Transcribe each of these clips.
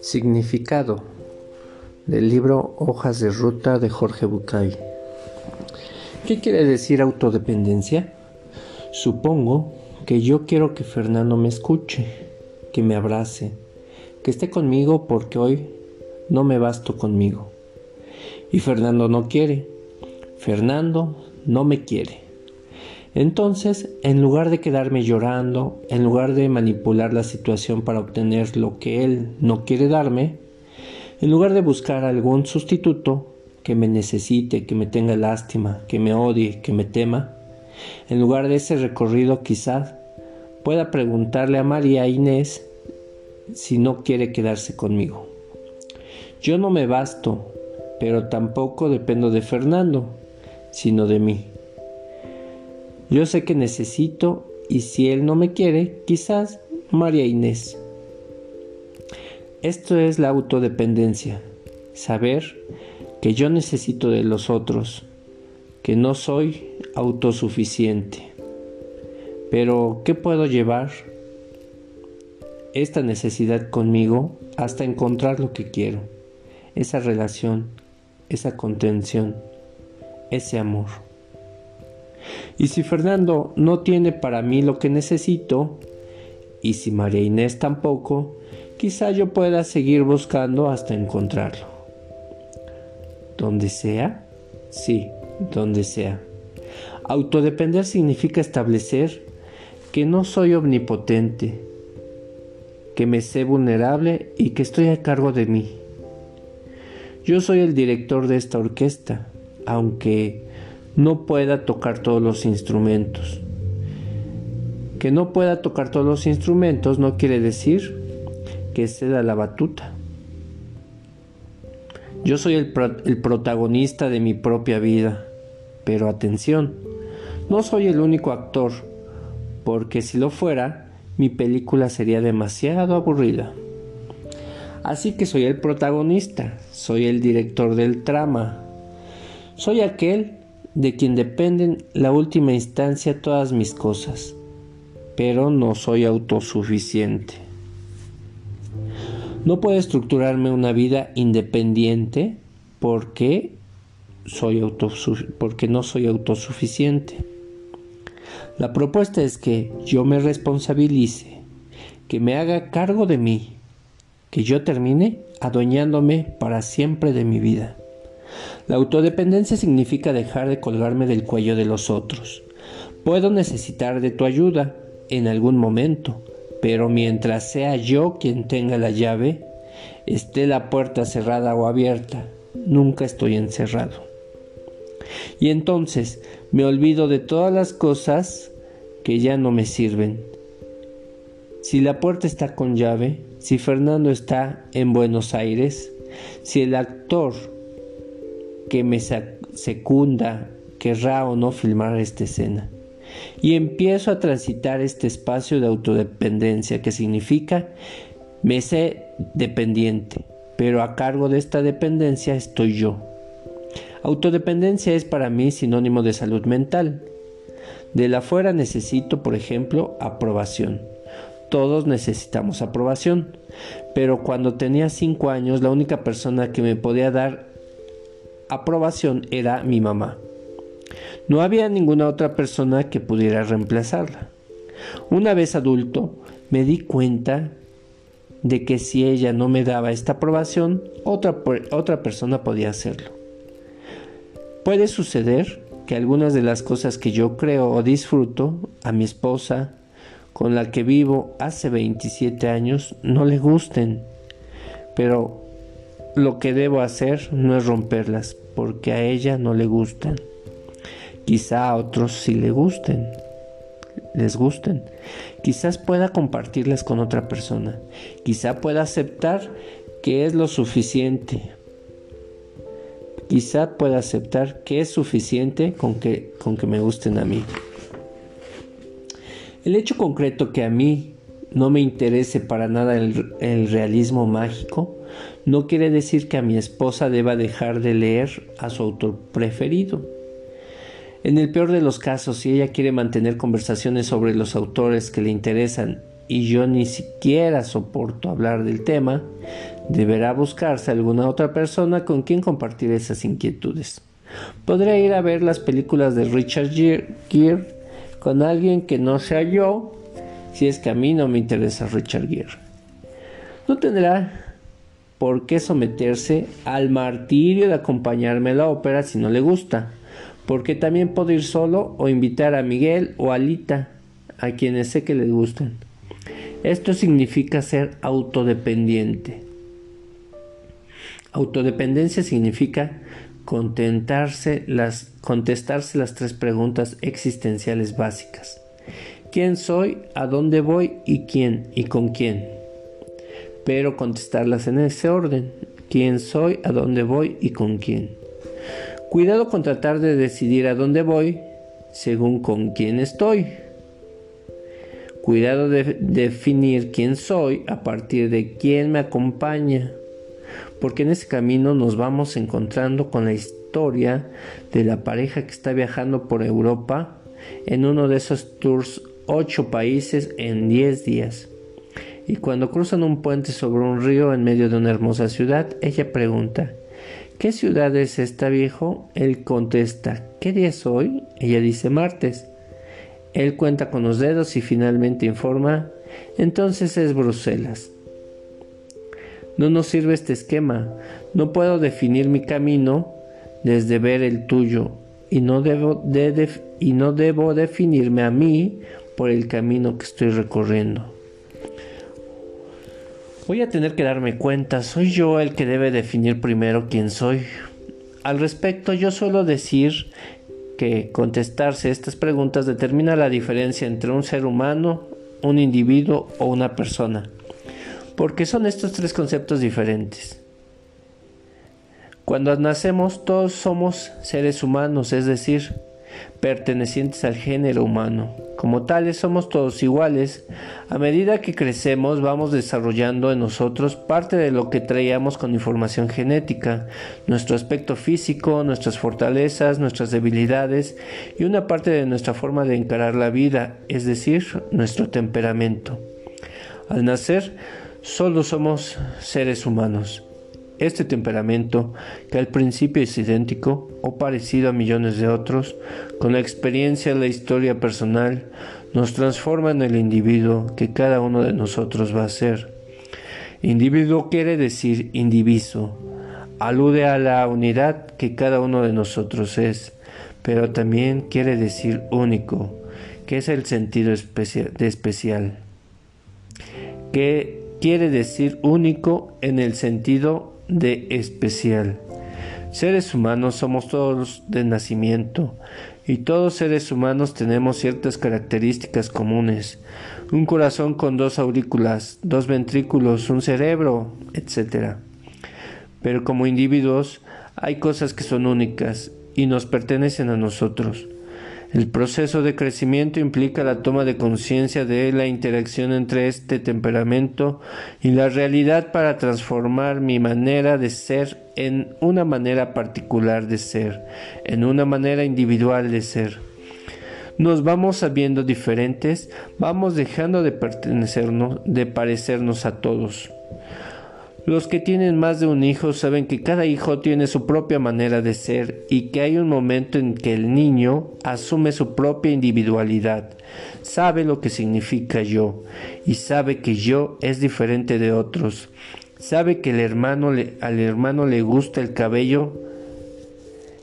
Significado del libro Hojas de Ruta de Jorge Bucay. ¿Qué quiere decir autodependencia? Supongo que yo quiero que Fernando me escuche, que me abrace, que esté conmigo porque hoy no me basto conmigo. Y Fernando no quiere. Fernando no me quiere. Entonces, en lugar de quedarme llorando, en lugar de manipular la situación para obtener lo que él no quiere darme, en lugar de buscar algún sustituto que me necesite, que me tenga lástima, que me odie, que me tema, en lugar de ese recorrido quizás pueda preguntarle a María Inés si no quiere quedarse conmigo. Yo no me basto, pero tampoco dependo de Fernando, sino de mí. Yo sé que necesito y si él no me quiere, quizás María Inés. Esto es la autodependencia, saber que yo necesito de los otros, que no soy autosuficiente. Pero, ¿qué puedo llevar esta necesidad conmigo hasta encontrar lo que quiero? Esa relación, esa contención, ese amor. Y si Fernando no tiene para mí lo que necesito, y si María Inés tampoco, quizá yo pueda seguir buscando hasta encontrarlo. ¿Donde sea? Sí, donde sea. Autodepender significa establecer que no soy omnipotente, que me sé vulnerable y que estoy a cargo de mí. Yo soy el director de esta orquesta, aunque no pueda tocar todos los instrumentos. Que no pueda tocar todos los instrumentos no quiere decir que ceda la batuta. Yo soy el, el, protagonista de mi propia vida, pero atención, no soy el único actor, porque si lo fuera, mi película sería demasiado aburrida. Así que soy el protagonista, soy el director del trama, soy aquel de quien dependen la última instancia todas mis cosas, pero no soy autosuficiente. No puedo estructurarme una vida independiente porque, soy porque no soy autosuficiente. La propuesta es que yo me responsabilice, que me haga cargo de mí, que yo termine adueñándome para siempre de mi vida. La autodependencia significa dejar de colgarme del cuello de los otros. Puedo necesitar de tu ayuda en algún momento, pero mientras sea yo quien tenga la llave, esté la puerta cerrada o abierta, nunca estoy encerrado. Y entonces me olvido de todas las cosas que ya no me sirven. Si la puerta está con llave, si Fernando está en Buenos Aires, si el actor que me secunda querrá o no filmar esta escena. Y empiezo a transitar este espacio de autodependencia que significa me sé dependiente, pero a cargo de esta dependencia estoy yo. Autodependencia es para mí sinónimo de salud mental. De la fuera necesito, por ejemplo, aprobación. Todos necesitamos aprobación, pero cuando tenía 5 años la única persona que me podía dar aprobación era mi mamá. No había ninguna otra persona que pudiera reemplazarla. Una vez adulto, me di cuenta de que si ella no me daba esta aprobación, otra, otra persona podía hacerlo. Puede suceder que algunas de las cosas que yo creo o disfruto a mi esposa, con la que vivo hace 27 años, no le gusten, pero lo que debo hacer no es romperlas, porque a ella no le gustan. Quizá a otros sí le gusten, les gusten. Quizás pueda compartirlas con otra persona. Quizá pueda aceptar que es lo suficiente. Quizá pueda aceptar que es suficiente con que, con que me gusten a mí. El hecho concreto que a mí no me interese para nada el, el realismo mágico no quiere decir que a mi esposa deba dejar de leer a su autor preferido. En el peor de los casos, si ella quiere mantener conversaciones sobre los autores que le interesan y yo ni siquiera soporto hablar del tema, deberá buscarse alguna otra persona con quien compartir esas inquietudes. Podré ir a ver las películas de Richard Gere con alguien que no sea yo, si es que a mí no me interesa Richard Gere. No tendrá por qué someterse al martirio de acompañarme a la ópera si no le gusta, porque también puedo ir solo o invitar a Miguel o a Lita, a quienes sé que les gustan. Esto significa ser autodependiente. Autodependencia significa contentarse contestarse las tres preguntas existenciales básicas. ¿Quién soy? ¿A dónde voy? ¿Y quién? ¿Y con quién? Pero contestarlas en ese orden. ¿Quién soy? ¿A dónde voy? ¿Y con quién? Cuidado con tratar de decidir a dónde voy según con quién estoy. Cuidado de definir quién soy a partir de quién me acompaña, porque en ese camino nos vamos encontrando con la historia de la pareja que está viajando por Europa en uno de esos tours ocho países en diez días. Y cuando cruzan un puente sobre un río en medio de una hermosa ciudad, ella pregunta, ¿qué ciudad es esta viejo? Él contesta, ¿qué día es hoy? Ella dice martes. Él cuenta con los dedos y finalmente informa, entonces es Bruselas. No nos sirve este esquema. No puedo definir mi camino desde ver el tuyo y no debo, y no debo definirme a mí por el camino que estoy recorriendo. Voy a tener que darme cuenta, soy yo el que debe definir primero quién soy. Al respecto, yo suelo decir que contestarse estas preguntas determina la diferencia entre un ser humano, un individuo o una persona. Porque son estos tres conceptos diferentes. Cuando nacemos todos somos seres humanos, es decir, pertenecientes al género humano. Como tales somos todos iguales. A medida que crecemos vamos desarrollando en nosotros parte de lo que traíamos con información genética, nuestro aspecto físico, nuestras fortalezas, nuestras debilidades y una parte de nuestra forma de encarar la vida, es decir, nuestro temperamento. Al nacer, solo somos seres humanos. Este temperamento, que al principio es idéntico o parecido a millones de otros, con la experiencia y la historia personal, nos transforma en el individuo que cada uno de nosotros va a ser. Individuo quiere decir indiviso, alude a la unidad que cada uno de nosotros es, pero también quiere decir único, que es el sentido de especial, que quiere decir único en el sentido de especial. Seres humanos somos todos de nacimiento y todos seres humanos tenemos ciertas características comunes. Un corazón con dos aurículas, dos ventrículos, un cerebro, etc. Pero como individuos hay cosas que son únicas y nos pertenecen a nosotros. El proceso de crecimiento implica la toma de conciencia de la interacción entre este temperamento y la realidad para transformar mi manera de ser en una manera particular de ser, en una manera individual de ser. Nos vamos sabiendo diferentes, vamos dejando de pertenecernos, de parecernos a todos. Los que tienen más de un hijo saben que cada hijo tiene su propia manera de ser y que hay un momento en que el niño asume su propia individualidad, sabe lo que significa yo y sabe que yo es diferente de otros, sabe que el hermano al hermano le gusta el cabello,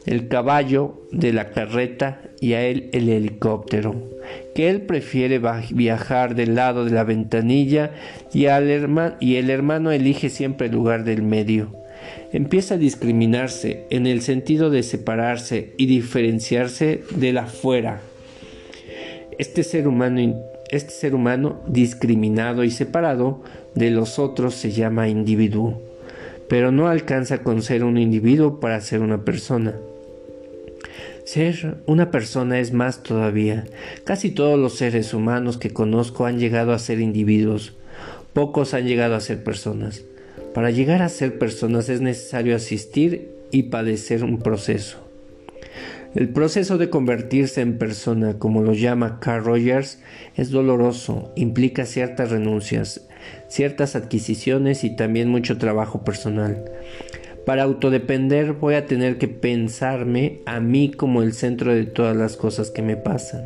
el caballo de la carreta y a él el helicóptero que él prefiere viajar del lado de la ventanilla y, el hermano elige siempre el lugar del medio. Empieza a discriminarse en el sentido de separarse y diferenciarse de la fuera. Este ser humano, este ser humano discriminado y separado de los otros se llama individuo, pero no alcanza con ser un individuo para ser una persona. Ser una persona es más todavía. Casi todos los seres humanos que conozco han llegado a ser individuos. Pocos han llegado a ser personas. Para llegar a ser personas es necesario asistir y padecer un proceso. El proceso de convertirse en persona, como lo llama Carl Rogers, es doloroso, implica ciertas renuncias, ciertas adquisiciones y también mucho trabajo personal. Para autodepender voy a tener que pensarme a mí como el centro de todas las cosas que me pasan.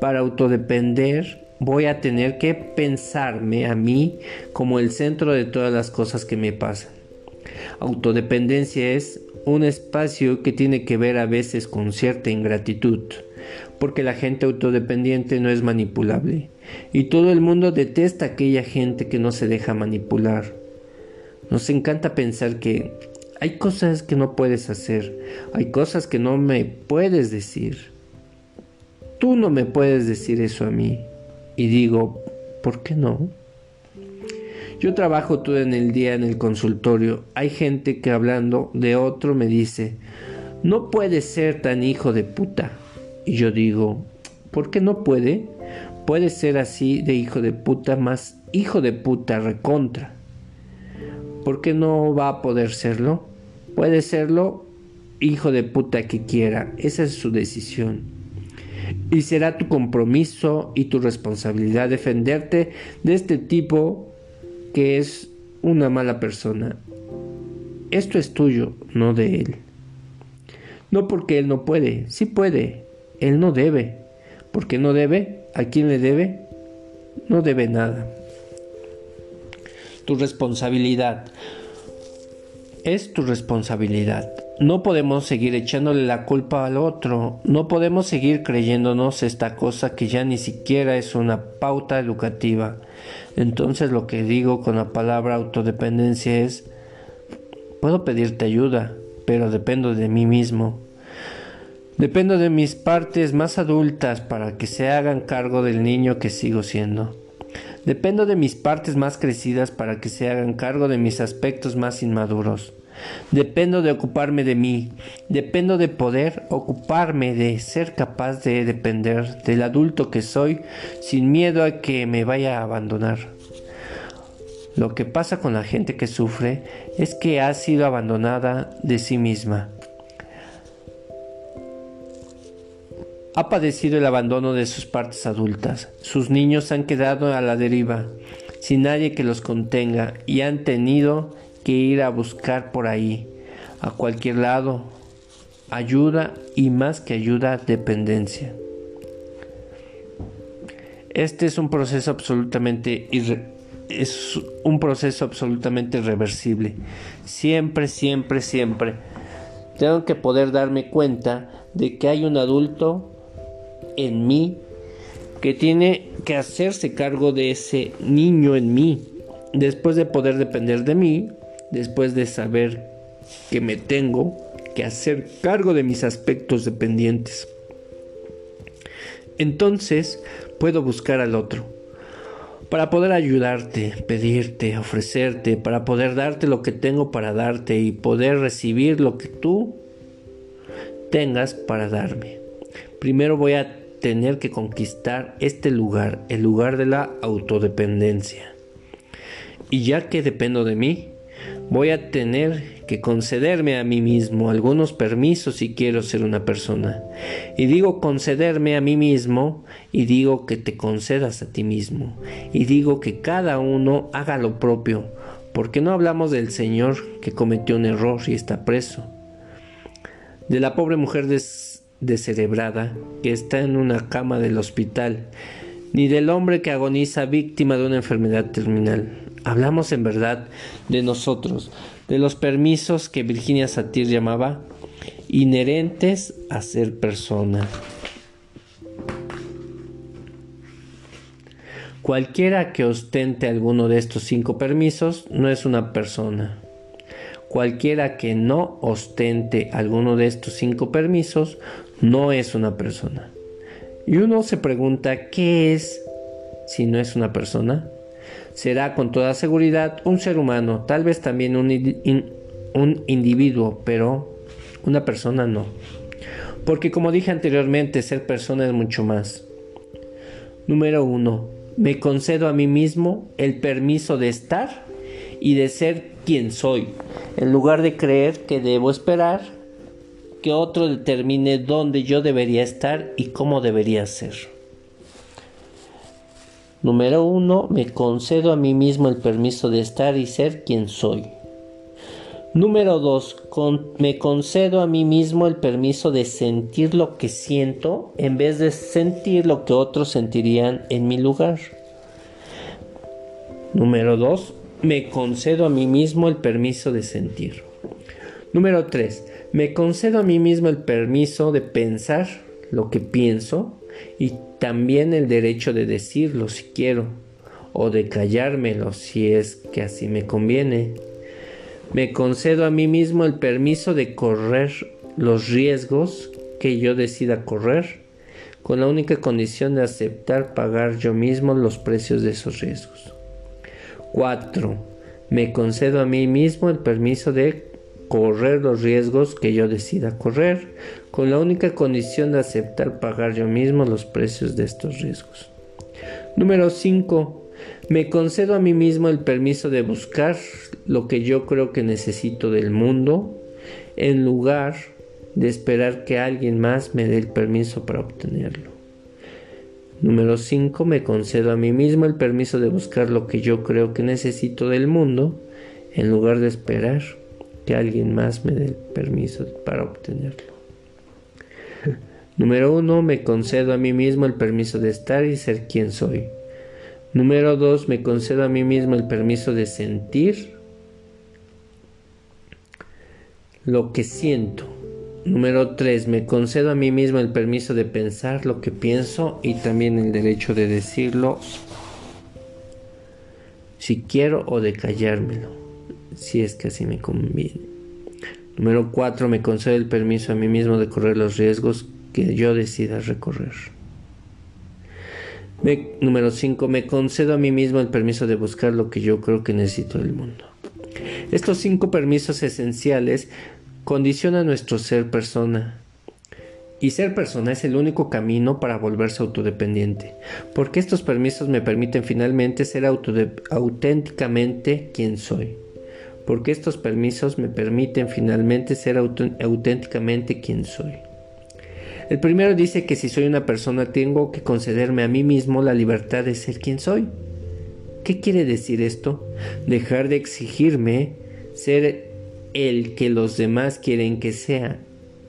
Para autodepender voy a tener que pensarme a mí como el centro de todas las cosas que me pasan. Autodependencia es un espacio que tiene que ver a veces con cierta ingratitud, porque la gente autodependiente no es manipulable, y todo el mundo detesta a aquella gente que no se deja manipular. Nos encanta pensar que hay cosas que no puedes hacer, hay cosas que no me puedes decir. Tú no me puedes decir eso a mí. Y digo, ¿por qué no? Yo trabajo todo en el día en el consultorio. Hay gente que hablando de otro me dice, no puede ser tan hijo de puta. Y yo digo, ¿por qué no puede? Puede ser así de hijo de puta más hijo de puta recontra. ¿Por qué no va a poder serlo? Puede serlo hijo de puta que quiera. Esa es su decisión. Y será tu compromiso y tu responsabilidad defenderte de este tipo que es una mala persona. Esto es tuyo, no de él. No porque él no puede, sí puede, él no debe. Porque no debe, ¿a quién le debe? No debe nada. Tu responsabilidad. Es tu responsabilidad. No podemos seguir echándole la culpa al otro, no podemos seguir creyéndonos esta cosa que ya ni siquiera es una pauta educativa. Entonces lo que digo con la palabra autodependencia es, puedo pedirte ayuda, pero dependo de mí mismo. Dependo de mis partes más adultas para que se hagan cargo del niño que sigo siendo. Dependo de mis partes más crecidas para que se hagan cargo de mis aspectos más inmaduros. Dependo de ocuparme de mí, dependo de poder ocuparme, de ser capaz de depender del adulto que soy sin miedo a que me vaya a abandonar. Lo que pasa con la gente que sufre es que ha sido abandonada de sí misma. Ha padecido el abandono de sus partes adultas. Sus niños han quedado a la deriva, sin nadie que los contenga, y han tenido que ir a buscar por ahí, a cualquier lado, ayuda y más que ayuda, dependencia. Este es un proceso absolutamente es un proceso absolutamente irreversible. Siempre, siempre, siempre tengo que poder darme cuenta de que hay un adulto en mí que tiene que hacerse cargo de ese niño en mí. Después de poder depender de mí, después de saber que me tengo que hacer cargo de mis aspectos dependientes. Entonces puedo buscar al otro para poder ayudarte, pedirte, ofrecerte, para poder darte lo que tengo para darte y poder recibir lo que tú tengas para darme. Primero voy a tener que conquistar este lugar, el lugar de la autodependencia. Y ya que dependo de mí, voy a tener que concederme a mí mismo algunos permisos si quiero ser una persona. Y digo concederme a mí mismo y digo que te concedas a ti mismo. Y digo que cada uno haga lo propio, porque no hablamos del Señor que cometió un error y está preso. De la pobre mujer descerebrada que está en una cama del hospital, ni del hombre que agoniza víctima de una enfermedad terminal. Hablamos en verdad de nosotros, de los permisos que Virginia Satir llamaba inherentes a ser persona. Cualquiera que ostente alguno de estos cinco permisos no es una persona. Cualquiera que no ostente alguno de estos cinco permisos no es una persona. Y uno se pregunta, ¿qué es si no es una persona? será con toda seguridad un ser humano, tal vez también un, un individuo, pero una persona no. Porque como dije anteriormente, ser persona es mucho más. Número uno, me concedo a mí mismo el permiso de estar y de ser quien soy, en lugar de creer que debo esperar que otro determine dónde yo debería estar y cómo debería ser. Número uno, me concedo a mí mismo el permiso de estar y ser quien soy. Número dos, me concedo a mí mismo el permiso de sentir lo que siento en vez de sentir lo que otros sentirían en mi lugar. Número dos, me concedo a mí mismo el permiso de sentir. Número 3. Me concedo a mí mismo el permiso de pensar lo que pienso y también el derecho de decirlo si quiero o de callármelo si es que así me conviene. Me concedo a mí mismo el permiso de correr los riesgos que yo decida correr con la única condición de aceptar pagar yo mismo los precios de esos riesgos. 4. Me concedo a mí mismo el permiso de correr los riesgos que yo decida correr, con la única condición de aceptar pagar yo mismo los precios de estos riesgos. Número 5. Me concedo a mí mismo el permiso de buscar lo que yo creo que necesito del mundo, en lugar de esperar que alguien más me dé el permiso para obtenerlo. Número 5. Me concedo a mí mismo el permiso de buscar lo que yo creo que necesito del mundo en lugar de esperar que alguien más me dé el permiso para obtenerlo. Número 1. Me concedo a mí mismo el permiso de estar y ser quien soy. Número 2. Me concedo a mí mismo el permiso de sentir lo que siento. Número 3. Me concedo a mí mismo el permiso de pensar lo que pienso y también el derecho de decirlo si quiero o de callármelo, si es que así me conviene. Número 4. Me concedo el permiso a mí mismo de correr los riesgos que yo decida recorrer. número 5. Me concedo a mí mismo el permiso de buscar lo que yo creo que necesito del mundo. Estos cinco permisos esenciales condiciona nuestro ser persona. Y ser persona es el único camino para volverse autodependiente, porque estos permisos me permiten finalmente ser auténticamente quien soy. Porque estos permisos me permiten finalmente ser auténticamente quien soy. El primero dice que si soy una persona tengo que concederme a mí mismo la libertad de ser quien soy. ¿Qué quiere decir esto? Dejar de exigirme ser el que los demás quieren que sea,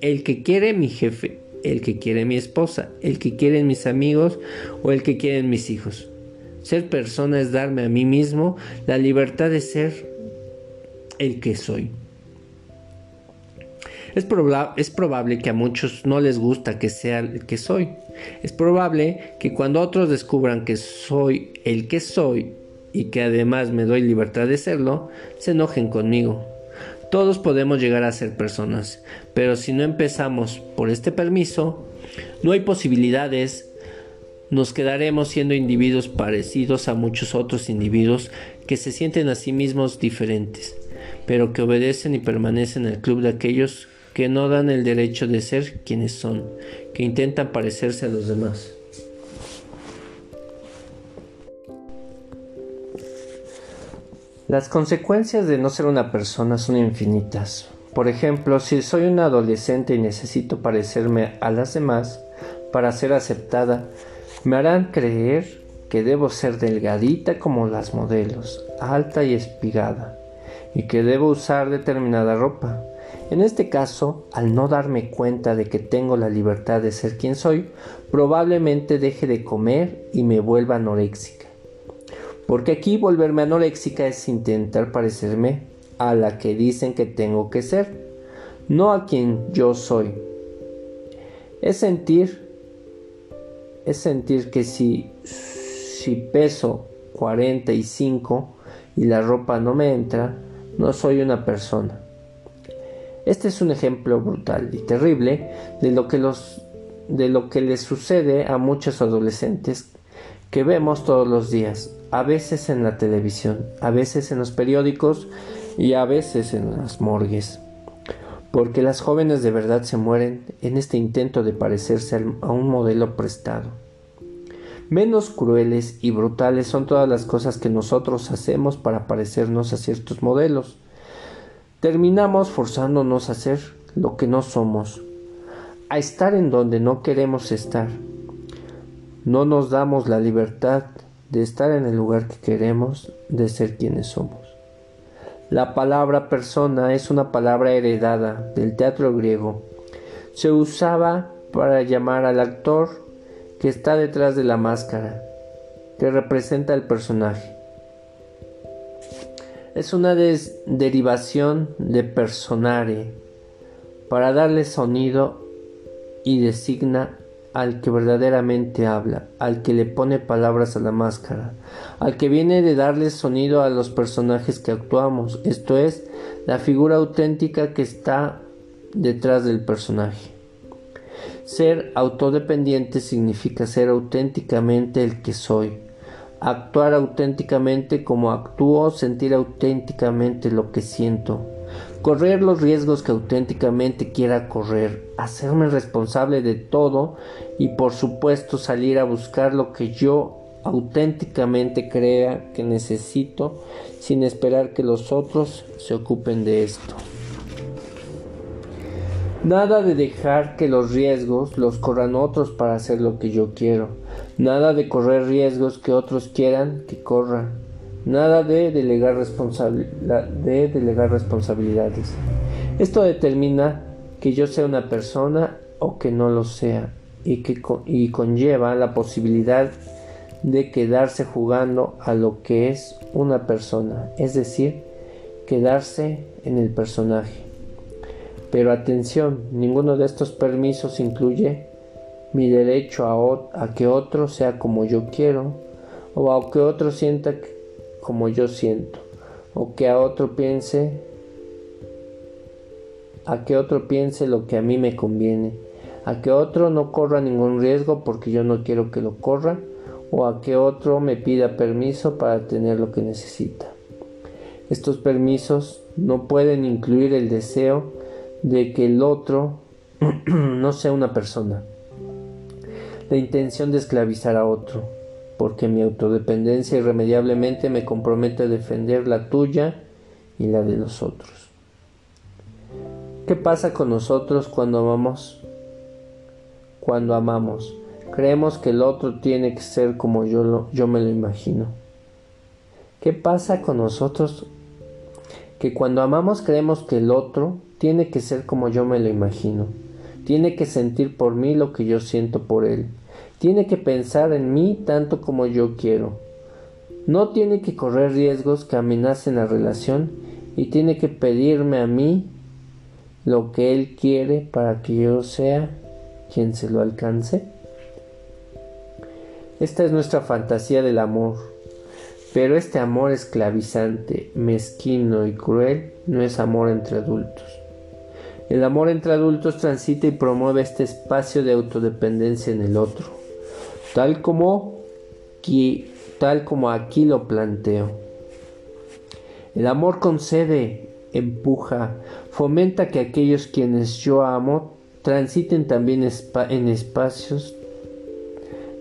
el que quiere mi jefe, el que quiere mi esposa, el que quieren mis amigos o el que quieren mis hijos. Ser persona es darme a mí mismo la libertad de ser el que soy. Es, es, probable que a muchos no les gusta que sea el que soy. Es probable que cuando otros descubran que soy el que soy y que además me doy libertad de serlo, se enojen conmigo. Todos podemos llegar a ser personas, pero si no empezamos por este permiso, no hay posibilidades, nos quedaremos siendo individuos parecidos a muchos otros individuos que se sienten a sí mismos diferentes, pero que obedecen y permanecen en el club de aquellos que no dan el derecho de ser quienes son, que intentan parecerse a los demás. Las consecuencias de no ser una persona son infinitas. Por ejemplo, si soy un adolescente y necesito parecerme a las demás para ser aceptada, me harán creer que debo ser delgadita como las modelos, alta y espigada, y que debo usar determinada ropa. En este caso, al no darme cuenta de que tengo la libertad de ser quien soy, probablemente deje de comer y me vuelva anoréxica. Porque aquí volverme anoréxica es intentar parecerme a la que dicen que tengo que ser, no a quien yo soy. Es sentir, es sentir que si, si peso 45 y la ropa no me entra, no soy una persona. Este es un ejemplo brutal y terrible de lo que los de lo que les sucede a muchos adolescentes que vemos todos los días a veces en la televisión, a veces en los periódicos y a veces en las morgues. Porque las jóvenes de verdad se mueren en este intento de parecerse a un modelo prestado. Menos crueles y brutales son todas las cosas que nosotros hacemos para parecernos a ciertos modelos. Terminamos forzándonos a ser lo que no somos, a estar en donde no queremos estar. No nos damos la libertad de estar en el lugar que queremos, de ser quienes somos. La palabra persona es una palabra heredada del teatro griego. Se usaba para llamar al actor que está detrás de la máscara, que representa el personaje. Es una derivación de personare para darle sonido y designa al que verdaderamente habla, al que le pone palabras a la máscara, al que viene de darle sonido a los personajes que actuamos, esto es, la figura auténtica que está detrás del personaje. Ser autodependiente significa ser auténticamente el que soy, actuar auténticamente como actúo, sentir auténticamente lo que siento, correr los riesgos que auténticamente quiera correr, hacerme responsable de todo y por supuesto salir a buscar lo que yo auténticamente crea que necesito sin esperar que los otros se ocupen de esto. Nada de dejar que los riesgos los corran otros para hacer lo que yo quiero. Nada de correr riesgos que otros quieran que corran. Nada de delegar, de delegar responsabilidades. Esto determina que yo sea una persona o que no lo sea y que y conlleva la posibilidad de quedarse jugando a lo que es una persona, es decir, quedarse en el personaje. Pero atención, ninguno de estos permisos incluye mi derecho a, que otro sea como yo quiero o a que otro sienta como yo siento, o que a otro piense, a que otro piense lo que a mí me conviene, a que otro no corra ningún riesgo porque yo no quiero que lo corra, o a que otro me pida permiso para tener lo que necesita. Estos permisos no pueden incluir el deseo de que el otro no sea una persona, la intención de esclavizar a otro, porque mi autodependencia irremediablemente me compromete a defender la tuya y la de los otros. ¿Qué pasa con nosotros cuando amamos? Cuando amamos, creemos que el otro tiene que ser como yo, yo me lo imagino. ¿Qué pasa con nosotros? Que cuando amamos creemos que el otro tiene que ser como yo me lo imagino. Tiene que sentir por mí lo que yo siento por él tiene que pensar en mí tanto como yo quiero. No tiene que correr riesgos que amenacen la relación y tiene que pedirme a mí lo que él quiere para que yo sea quien se lo alcance. Esta es nuestra fantasía del amor, pero este amor esclavizante, mezquino y cruel no es amor entre adultos. El amor entre adultos transita y promueve este espacio de autodependencia en el otro tal como, tal como aquí lo planteo. El amor concede, empuja, fomenta que aquellos quienes yo amo transiten también en espacios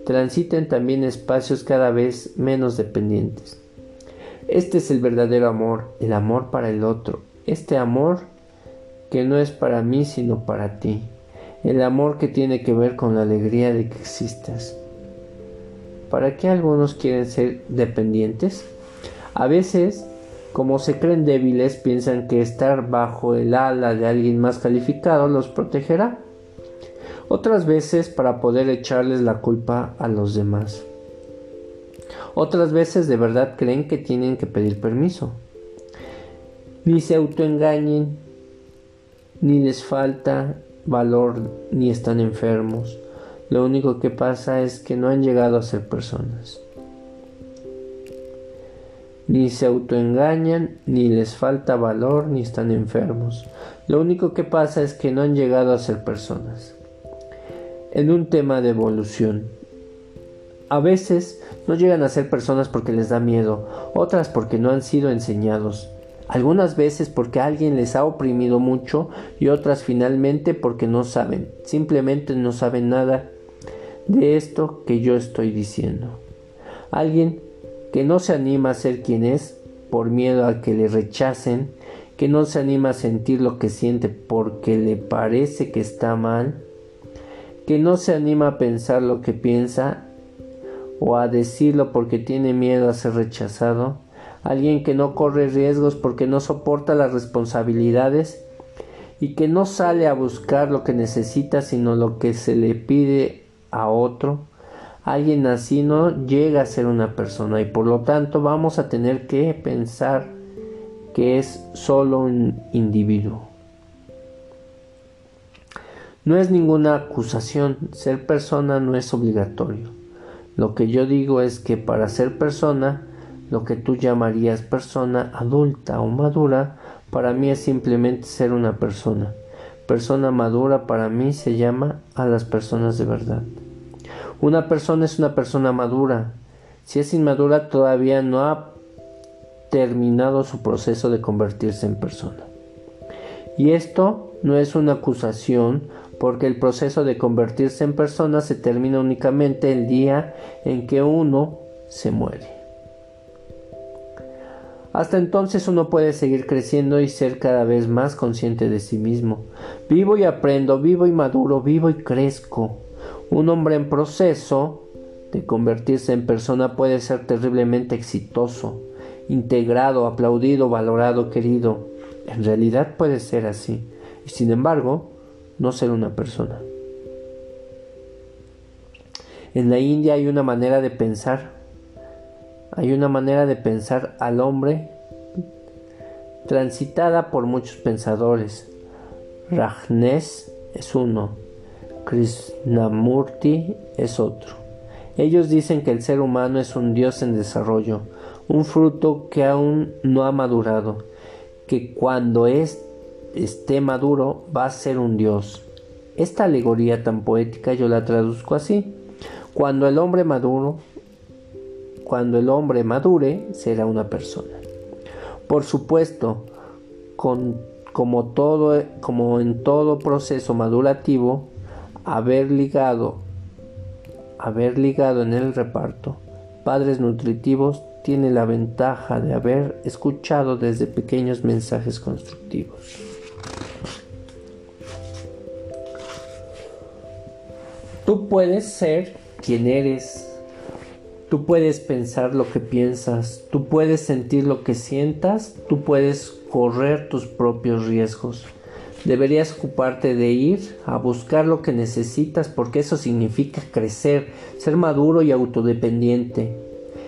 transiten también espacios cada vez menos dependientes. Este es el verdadero amor, el amor para el otro, este amor que no es para mí sino para ti, el amor que tiene que ver con la alegría de que existas. ¿Para qué algunos quieren ser dependientes? A veces, como se creen débiles, piensan que estar bajo el ala de alguien más calificado los protegerá. Otras veces para poder echarles la culpa a los demás. Otras veces de verdad creen que tienen que pedir permiso. Ni se autoengañen, ni les falta valor, ni están enfermos. Lo único que pasa es que no han llegado a ser personas. Ni se autoengañan, ni les falta valor, ni están enfermos. Lo único que pasa es que no han llegado a ser personas. En un tema de evolución. A veces no llegan a ser personas porque les da miedo, otras porque no han sido enseñados, algunas veces porque alguien les ha oprimido mucho y otras finalmente porque no saben, simplemente no saben nada de esto que yo estoy diciendo. Alguien que no se anima a ser quien es por miedo a que le rechacen, que no se anima a sentir lo que siente porque le parece que está mal, que no se anima a pensar lo que piensa o a decirlo porque tiene miedo a ser rechazado, alguien que no corre riesgos porque no soporta las responsabilidades y que no sale a buscar lo que necesita sino lo que se le pide a otro, alguien así no llega a ser una persona y por lo tanto vamos a tener que pensar que es solo un individuo. No es ninguna acusación, ser persona no es obligatorio. Lo que yo digo es que para ser persona, lo que tú llamarías persona adulta o madura, para mí es simplemente ser una persona. Persona madura para mí se llama a las personas de verdad. Una persona es una persona madura. Si es inmadura todavía no ha terminado su proceso de convertirse en persona. Y esto no es una acusación porque el proceso de convertirse en persona se termina únicamente el día en que uno se muere. Hasta entonces uno puede seguir creciendo y ser cada vez más consciente de sí mismo. Vivo y aprendo, vivo y maduro, vivo y crezco. Un hombre en proceso de convertirse en persona puede ser terriblemente exitoso, integrado, aplaudido, valorado, querido. En realidad puede ser así. Y sin embargo, no ser una persona. En la India hay una manera de pensar, hay una manera de pensar al hombre transitada por muchos pensadores. Rajnes es uno, Krishnamurti es otro. Ellos dicen que el ser humano es un dios en desarrollo, un fruto que aún no ha madurado, que cuando es esté maduro va a ser un dios. Esta alegoría tan poética yo la traduzco así. Cuando el hombre maduro, cuando el hombre madure, será una persona. Por supuesto, como, como en todo proceso madurativo, haber ligado, haber ligado en el reparto padres nutritivos tiene la ventaja de haber escuchado desde pequeños mensajes constructivos. Tú puedes ser quien eres. Tú puedes pensar lo que piensas. Tú puedes sentir lo que sientas. Tú puedes correr tus propios riesgos. Deberías ocuparte de ir a buscar lo que necesitas porque eso significa crecer, ser maduro y autodependiente.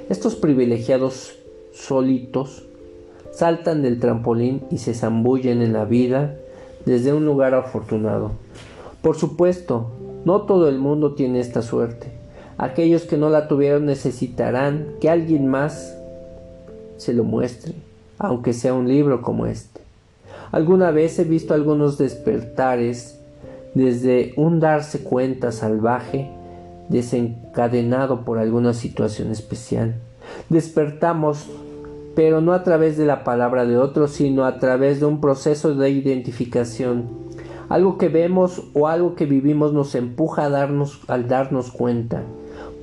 Estos privilegiados solitos saltan del trampolín y se zambullen en la vida desde un lugar afortunado. Por supuesto, no todo el mundo tiene esta suerte. Aquellos que no la tuvieron necesitarán que alguien más se lo muestre, aunque sea un libro como este. Alguna vez he visto algunos despertares desde un darse cuenta salvaje desencadenado por alguna situación especial. Despertamos, pero no a través de la palabra de otro, sino a través de un proceso de identificación algo que vemos o algo que vivimos nos empuja a darnos, al darnos cuenta.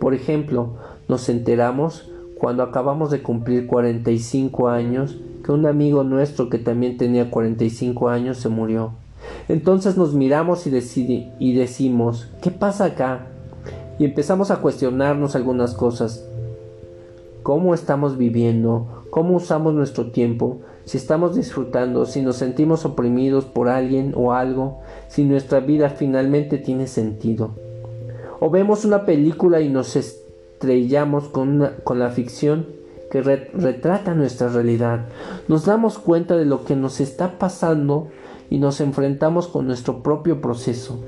Por ejemplo, nos enteramos cuando acabamos de cumplir 45 años que un amigo nuestro que también tenía 45 años se murió. Entonces nos miramos y, decimos, ¿qué pasa acá? Y empezamos a cuestionarnos algunas cosas. ¿Cómo estamos viviendo? ¿Cómo usamos nuestro tiempo? si estamos disfrutando, si nos sentimos oprimidos por alguien o algo, si nuestra vida finalmente tiene sentido. O vemos una película y nos estrellamos con, con la ficción que retrata nuestra realidad. Nos damos cuenta de lo que nos está pasando y nos enfrentamos con nuestro propio proceso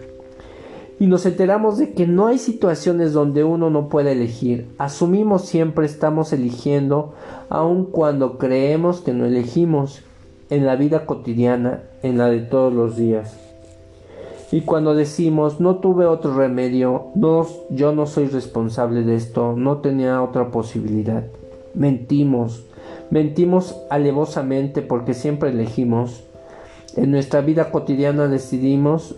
y nos enteramos de que no hay situaciones donde uno no puede elegir. Asumimos siempre estamos eligiendo, aun cuando creemos que no elegimos en la vida cotidiana, en la de todos los días. Y cuando decimos no tuve otro remedio, no, yo no soy responsable de esto, no tenía otra posibilidad. Mentimos, mentimos alevosamente porque siempre elegimos. En nuestra vida cotidiana decidimos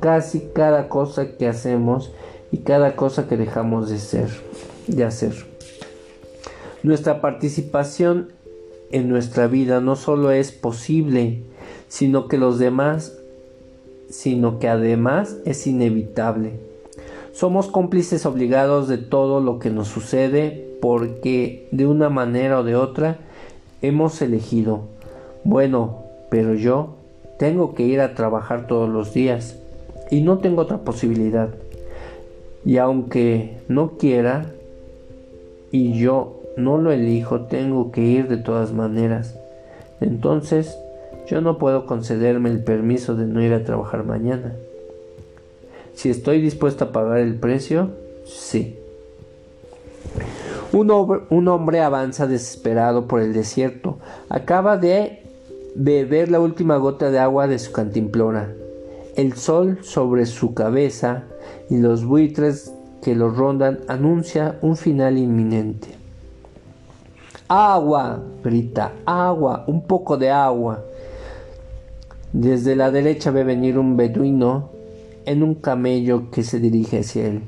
casi cada cosa que hacemos y cada cosa que dejamos de ser, de hacer. Nuestra participación en nuestra vida no solo es posible, sino que los demás, sino que además es inevitable. Somos cómplices obligados de todo lo que nos sucede porque de una manera o de otra hemos elegido. Bueno, pero yo tengo que ir a trabajar todos los días y no tengo otra posibilidad. Y aunque no quiera y yo no lo elijo, tengo que ir de todas maneras. Entonces, yo no puedo concederme el permiso de no ir a trabajar mañana. Si estoy dispuesto a pagar el precio, sí. Un, hombre avanza desesperado por el desierto. Acaba de beber la última gota de agua de su cantimplora. El sol sobre su cabeza y los buitres que lo rondan anuncia un final inminente. Agua, grita, agua, un poco de agua. Desde la derecha ve venir un beduino en un camello que se dirige hacia él.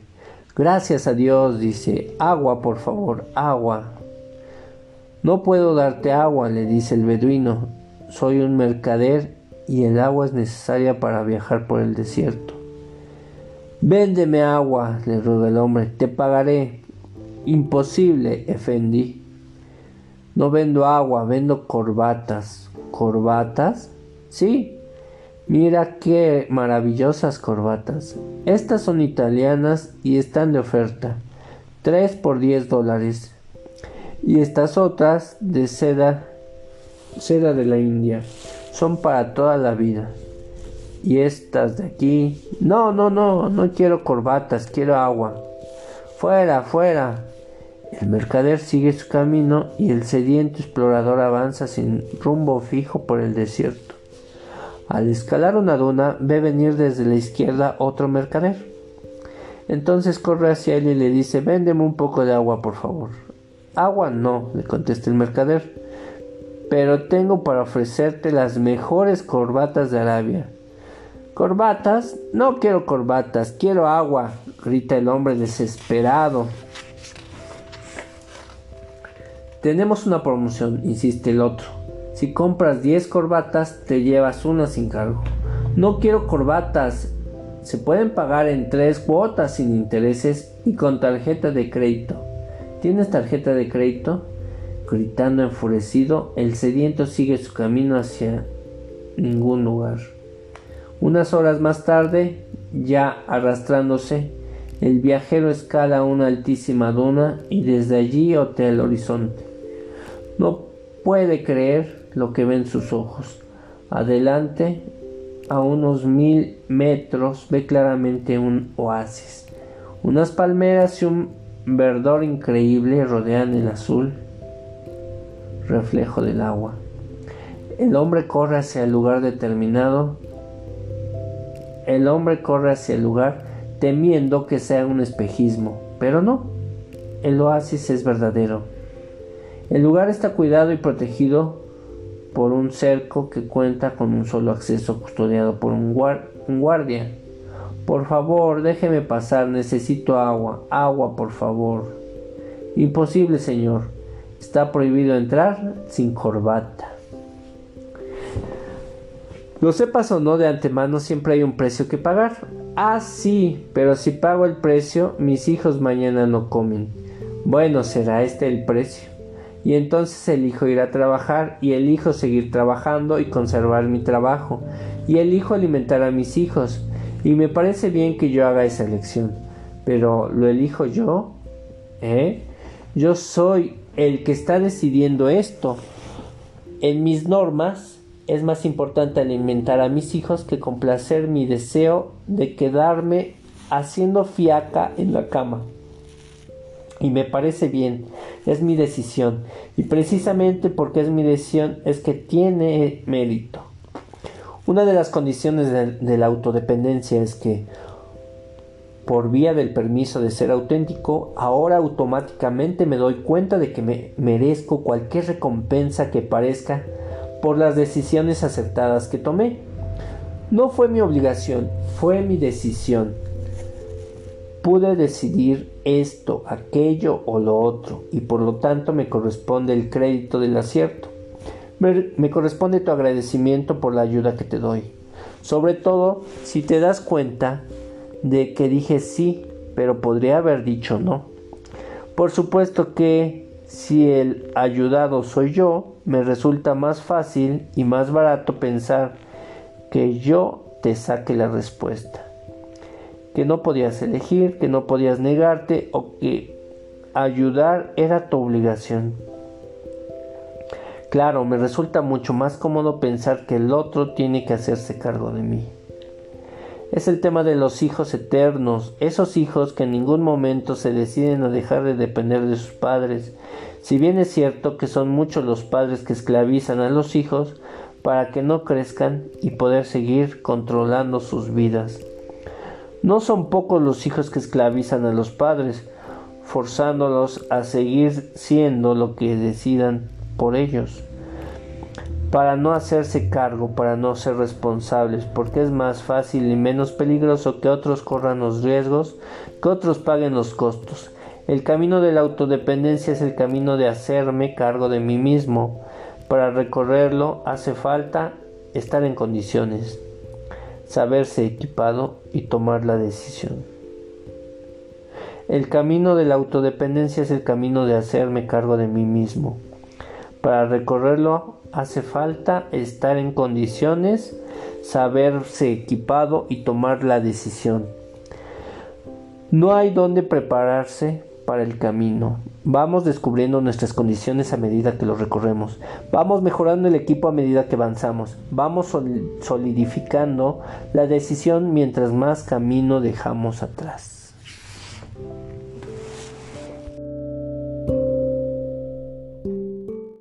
Gracias a Dios, dice, agua, por favor, agua. No puedo darte agua, le dice el beduino. Soy un mercader y el agua es necesaria para viajar por el desierto. Véndeme agua, le ruega el hombre, te pagaré. Imposible, Efendi. No vendo agua, vendo corbatas. ¿Corbatas? Sí, Mira qué maravillosas corbatas. Estas son italianas y están de oferta. 3 por 10 dólares. Y estas otras de seda, seda de la India. Son para toda la vida. Y estas de aquí. No, no, no, no quiero corbatas, quiero agua. Fuera, fuera. El mercader sigue su camino y el sediento explorador avanza sin rumbo fijo por el desierto. Al escalar una duna ve venir desde la izquierda otro mercader. Entonces corre hacia él y le dice, véndeme un poco de agua, por favor. Agua no, le contesta el mercader, pero tengo para ofrecerte las mejores corbatas de Arabia. ¿Corbatas? No quiero corbatas, quiero agua, grita el hombre desesperado. Tenemos una promoción, insiste el otro. Si compras 10 corbatas, te llevas una sin cargo. No quiero corbatas. Se pueden pagar en tres cuotas sin intereses y con tarjeta de crédito. ¿Tienes tarjeta de crédito? Gritando enfurecido, el sediento sigue su camino hacia ningún lugar. Unas horas más tarde, ya arrastrándose, el viajero escala una altísima duna y desde allí otea el horizonte. No puede creer lo que ven sus ojos. Adelante, a unos mil metros, ve claramente un oasis. Unas palmeras y un verdor increíble rodean el azul reflejo del agua. El hombre corre hacia el lugar determinado. El hombre corre hacia el lugar temiendo que sea un espejismo, pero no. El oasis es verdadero. El lugar está cuidado y protegido por un cerco que cuenta con un solo acceso custodiado por un, guardia. Por favor, déjeme pasar, necesito agua, agua, por favor. Imposible, señor. Está prohibido entrar sin corbata. Lo sepas o no de antemano, siempre hay un precio que pagar. Ah, sí, pero si pago el precio, mis hijos mañana no comen. Bueno, será este el precio y entonces elijo ir a trabajar y elijo seguir trabajando y conservar mi trabajo y elijo alimentar a mis hijos y me parece bien que yo haga esa elección, pero ¿lo elijo yo? ¿Eh? Yo soy el que está decidiendo esto. En mis normas es más importante alimentar a mis hijos que complacer mi deseo de quedarme haciendo fiaca en la cama y me parece bien, es mi decisión y precisamente porque es mi decisión es que tiene mérito. Una de las condiciones de, la autodependencia es que por vía del permiso de ser auténtico, ahora automáticamente me doy cuenta de que me merezco cualquier recompensa que parezca por las decisiones aceptadas que tomé. No fue mi obligación, fue mi decisión Pude decidir esto, aquello o lo otro, y por lo tanto me corresponde el crédito del acierto. me, corresponde tu agradecimiento por la ayuda que te doy. Sobre todo si te das cuenta de que dije sí, pero podría haber dicho no. Por supuesto que si el ayudado soy yo, me resulta más fácil y más barato pensar que yo te saque la respuesta. Que no podías elegir, que no podías negarte o que ayudar era tu obligación. Claro, me resulta mucho más cómodo pensar que el otro tiene que hacerse cargo de mí. Es el tema de los hijos eternos, esos hijos que en ningún momento se deciden a dejar de depender de sus padres. Si bien es cierto que son muchos los padres que esclavizan a los hijos para que no crezcan y poder seguir controlando sus vidas. No son pocos los hijos que esclavizan a los padres, forzándolos a seguir siendo lo que decidan por ellos para no hacerse cargo, para no ser responsables, porque es más fácil y menos peligroso que otros corran los riesgos, que otros paguen los costos. El camino de la autodependencia es el camino de hacerme cargo de mí mismo. Para recorrerlo hace falta estar en condiciones, saberse equipado y tomar la decisión. El camino de la autodependencia es el camino de hacerme cargo de mí mismo. Para recorrerlo hace falta estar en condiciones, saberse equipado y tomar la decisión. No hay donde prepararse para el camino. Vamos descubriendo nuestras condiciones a medida que lo recorremos. Vamos mejorando el equipo a medida que avanzamos. Vamos solidificando la decisión mientras más camino dejamos atrás.